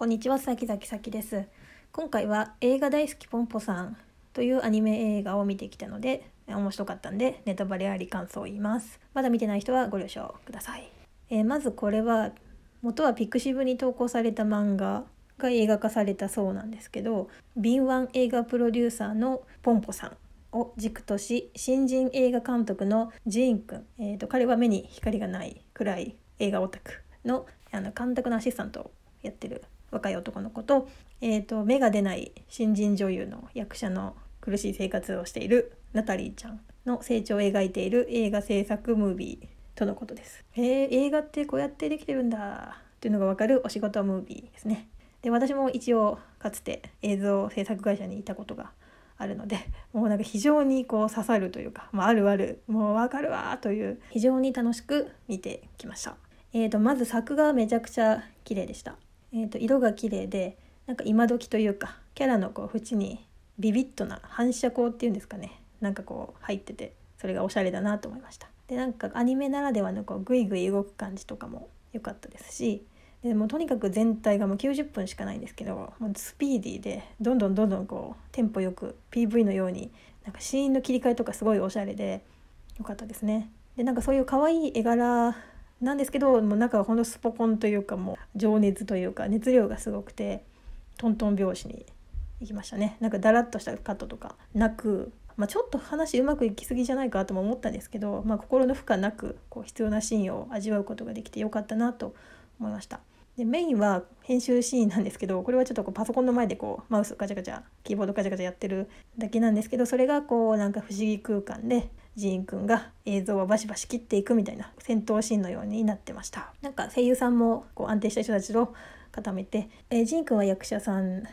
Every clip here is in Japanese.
こんにちは、さきざきさきです。今回は映画大好きポンポさんというアニメ映画を見てきたので、面白かったんでネタバレあり感想を言います。まだ見てない人はご了承ください。えーまずこれは元はピクシブに投稿された漫画が映画化されたそうなんですけど、敏腕映画プロデューサーのポンポさんを軸とし新人映画監督のジーン君、えー、と彼は目に光がない暗い映画オタクのあの監督のアシスタントをやってる若い男の子と,、えー、と目が出ない新人女優の役者の苦しい生活をしているナタリーちゃんの成長を描いている映画制作ムービーとのことです。えー、映画ってこうやってできてるんだっていうのがわかるお仕事ムービーですね。で私も一応かつて映像制作会社にいたことがあるのでもうなんか非常にこう刺さるというか、まあ、あるあるもうわかるわという非常に楽しく見てきました。えー、とまず作がめちゃくちゃ綺麗でした。えー、と色が綺麗でなんか今時というかキャラのこう縁にビビッとな反射光っていうんですかねなんかこう入っててそれがおしゃれだなと思いました。でなんかアニメならではのこうグイグイ動く感じとかも良かったですしでもうとにかく全体がもう90分しかないんですけどもうスピーディーでどんどんどんどんこうテンポよく PV のようになんかシーンの切り替えとかすごいおしゃれで良かったですね。でなんかそういう可愛い絵柄なんですけどもう中はほんとスポコンというかもう情熱というか熱量がすごくてトントン拍子にいきましたねなんかダラッとしたカットとかなく、まあ、ちょっと話うまくいきすぎじゃないかとも思ったんですけど、まあ、心の負荷なくこう必要なシーンを味わうことができてよかったなと思いました。でメインは編集シーンなんですけどこれはちょっとこうパソコンの前でこうマウスガチャガチャキーボードガチャガチャやってるだけなんですけどそれがこうなんか不思議空間でジーンくんが映像をバシバシ切っていくみたいな戦闘シーンのようになってましたなんか声優さんもこう安定した人たちと固めて、えージーンくんは役者さん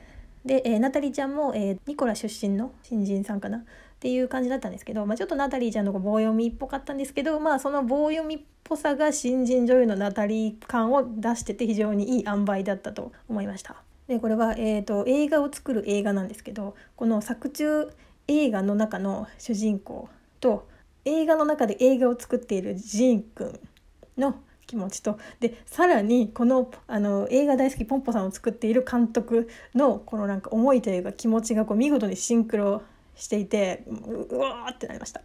で、えーナタリーちゃんも、えーニコラ出身の新人さんかなっていう感じだったんですけど、まあ、ちょっとナタリーちゃんのこう棒読みっぽかったんですけど、まあ、その棒読みっぽさが新人女優のナタリー感を出してて非常にいい塩梅だったと思いました。でこれは、えー、と映画を作る映画なんですけどこの作中映画の中の主人公と映画の中で映画を作っているジーン君の気持ちとでさらにこのあの映画大好きポンポさんを作っている監督のこのなんか思いというか気持ちがこう見事にシンクロしていてううわーってなりました。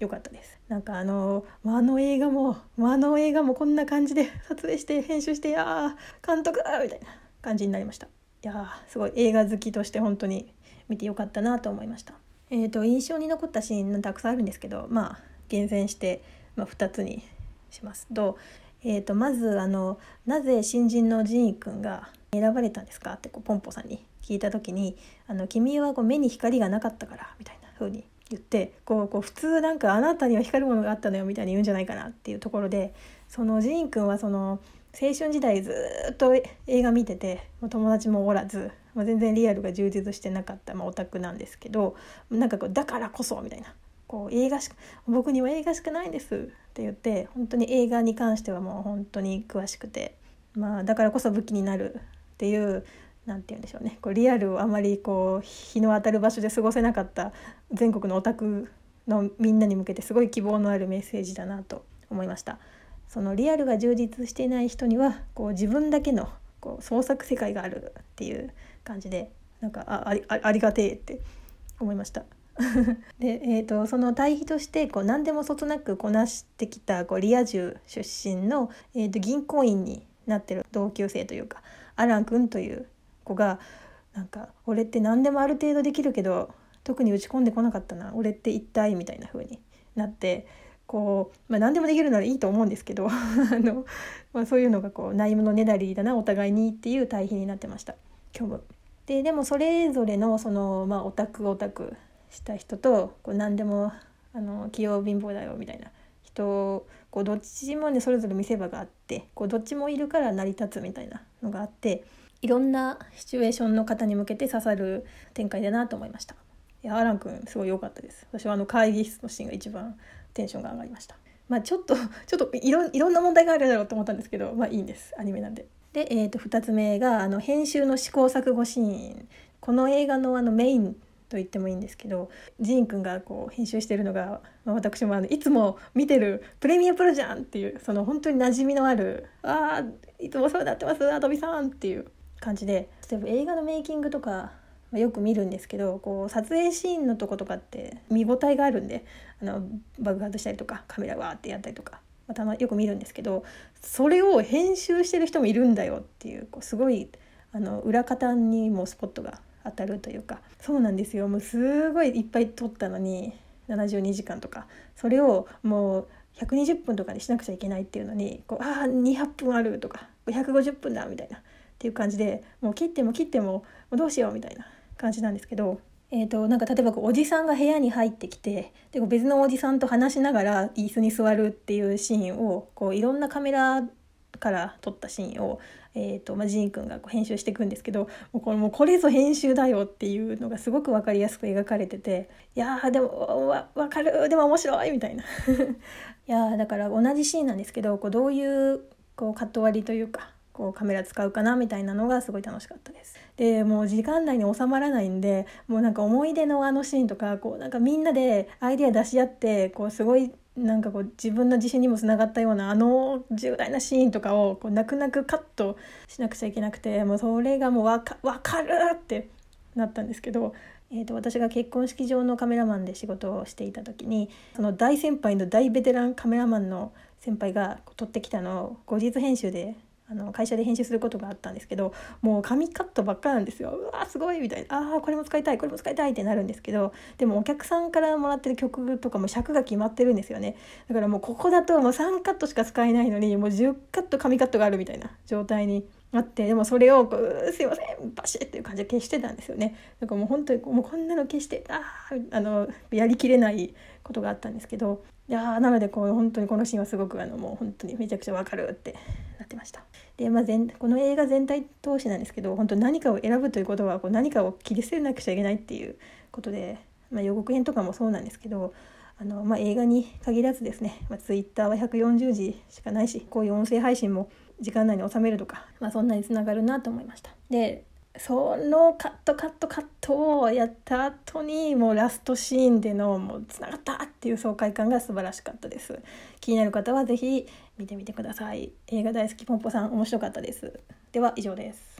よかったです。なんかあのあの映画もあの映画もこんな感じで 撮影して編集してあー監督だみたいな感じになりました。いやーすごい映画好きとして本当に見てよかったなと思いました。えー、と印象に残ったシーンたくさんあるんですけどまあ厳選して、まあ、2つにしますと,、えー、とまずあの「なぜ新人のジーン君が選ばれたんですか?」ってこうポンポさんに聞いた時に「あの君はこう目に光がなかったから」みたいな風に言ってこうこう普通なんか「あなたには光るものがあったのよ」みたいに言うんじゃないかなっていうところでそのジーン君はその青春時代ずっと映画見ててもう友達もおらず、まあ、全然リアルが充実してなかった、まあ、オタクなんですけどなんかこうだからこそみたいなこう映画しか僕には映画しかないんですって言って本当に映画に関してはもう本当に詳しくて、まあ、だからこそ武器になるっていうなんて言うんでしょうねこうリアルをあまりこう日の当たる場所で過ごせなかった全国のオタクのみんなに向けてすごい希望のあるメッセージだなと思いました。そのリアルが充実していない人にはこう自分だけのこう創作世界があるっていう感じでなんかあありがてえって思いました。で、えー、とその対比としてこう何でもそつなくこなしてきたこうリア充出身の、えー、と銀行員になってる同級生というかアラン君という子がなんか「俺って何でもある程度できるけど特に打ち込んでこなかったな俺って一体」みたいな風になってこう、まあ、何でもできるならいいと思うんですけど あの、まあ、そういうのがこうないものねだりだなお互いにっていう対比になってました虚無。ででもそれぞれのその、まあ、オタクオタクした人とこう何でもあの器用貧乏だよみたいな人こうどっちもねそれぞれ見せ場があってこうどっちもいるから成り立つみたいなのがあっていろんなシチュエーションの方に向けて刺さる展開だなと思いました。いやアラン君すごい良かったです。私はあの会議室のシーンが一番テンションが上がりました。まあちょっと ちょっといろいろんな問題があるだろうと思ったんですけどまあいいんですアニメなんで。で、えー、と2つ目があの編集の試行錯誤シーンこの映画のあのメインと言ってもいいんですけどジーン君がこう編集してるのが、まあ、私もあのいつも見てるプレミアプロじゃんっていうその本当に馴染みのある「ああいつもお世話になってますアドビさん」っていう感じで例えば映画のメイキングとかよく見るんですけどこう撮影シーンのとことかって見応えがあるんであの爆発したりとかカメラわーってやったりとか、まあ、たまよく見るんですけどそれを編集してる人もいるんだよっていうこうすごいあの裏方にもスポットが当たるというかそうなんですよ。もうすごいいっぱい撮ったのに72時間とかそれをもう120分とかにしなくちゃいけないっていうのにこうああ200分あるとか150分だみたいなっていう感じでもう切っても切ってもどうしようみたいな。感じなんですけど。えーと、なんか例えばこうおじさんが部屋に入ってきてで別のおじさんと話しながら椅子に座るっていうシーンをこういろんなカメラから撮ったシーンを、えーとまあ、ジーン君がこう編集していくんですけどもうこれもうこれぞ編集だよっていうのがすごく分かりやすく描かれてていやーでもわ分かるでも面白いみたいな いやだから同じシーンなんですけどこうどういうこうカット割りというかこうカメラ使うかなみたいなのがすごい楽しかったです。でもう時間内に収まらないんでもうなんか思い出のあのシーンとかこうなんかみんなでアイデア出し合ってこうすごいなんかこう自分の自信にもつながったようなあの重大なシーンとかをこう泣く泣くカットしなくちゃいけなくてもうそれがもう分か分かるってなったんですけど、えーと、私が結婚式場のカメラマンで仕事をしていた時にその大先輩の大ベテランカメラマンの先輩が撮ってきたのを後日編集であの会社で編集することがあったんですけどもう紙カットばっかなんですよ。うわすごいみたいな。ああこれも使いたいこれも使いたいってなるんですけどでもお客さんからもらってる曲とかも尺が決まってるんですよね。だからもうここだともう3カットしか使えないのにもう10カット紙カットがあるみたいな状態にあってでもそれをこう「すいませんバシッ!」っていう感じで消してたんですよね。だからもう本当にもうこんなの消してああのやりきれないことがあったんですけどいやなのでこう本当にこのシーンはすごくあのもう本当にめちゃくちゃわかるってってました。で、まあ全、この映画全体通しなんですけど本当何かを選ぶということはこう何かを切り捨てなくちゃいけないっていうことで、まあ、予告編とかもそうなんですけどあの、まあ、映画に限らずですね、まあ、Twitter は140字しかないしこういう音声配信も時間内に収めるとか、まあ、そんなにつながるなと思いました。でそのカットカットカットをやった後にもうラストシーンでのもうつながったっていう爽快感が素晴らしかったです。気になる方は是非見てみてください。映画大好きポンポさん面白かったです。では以上です。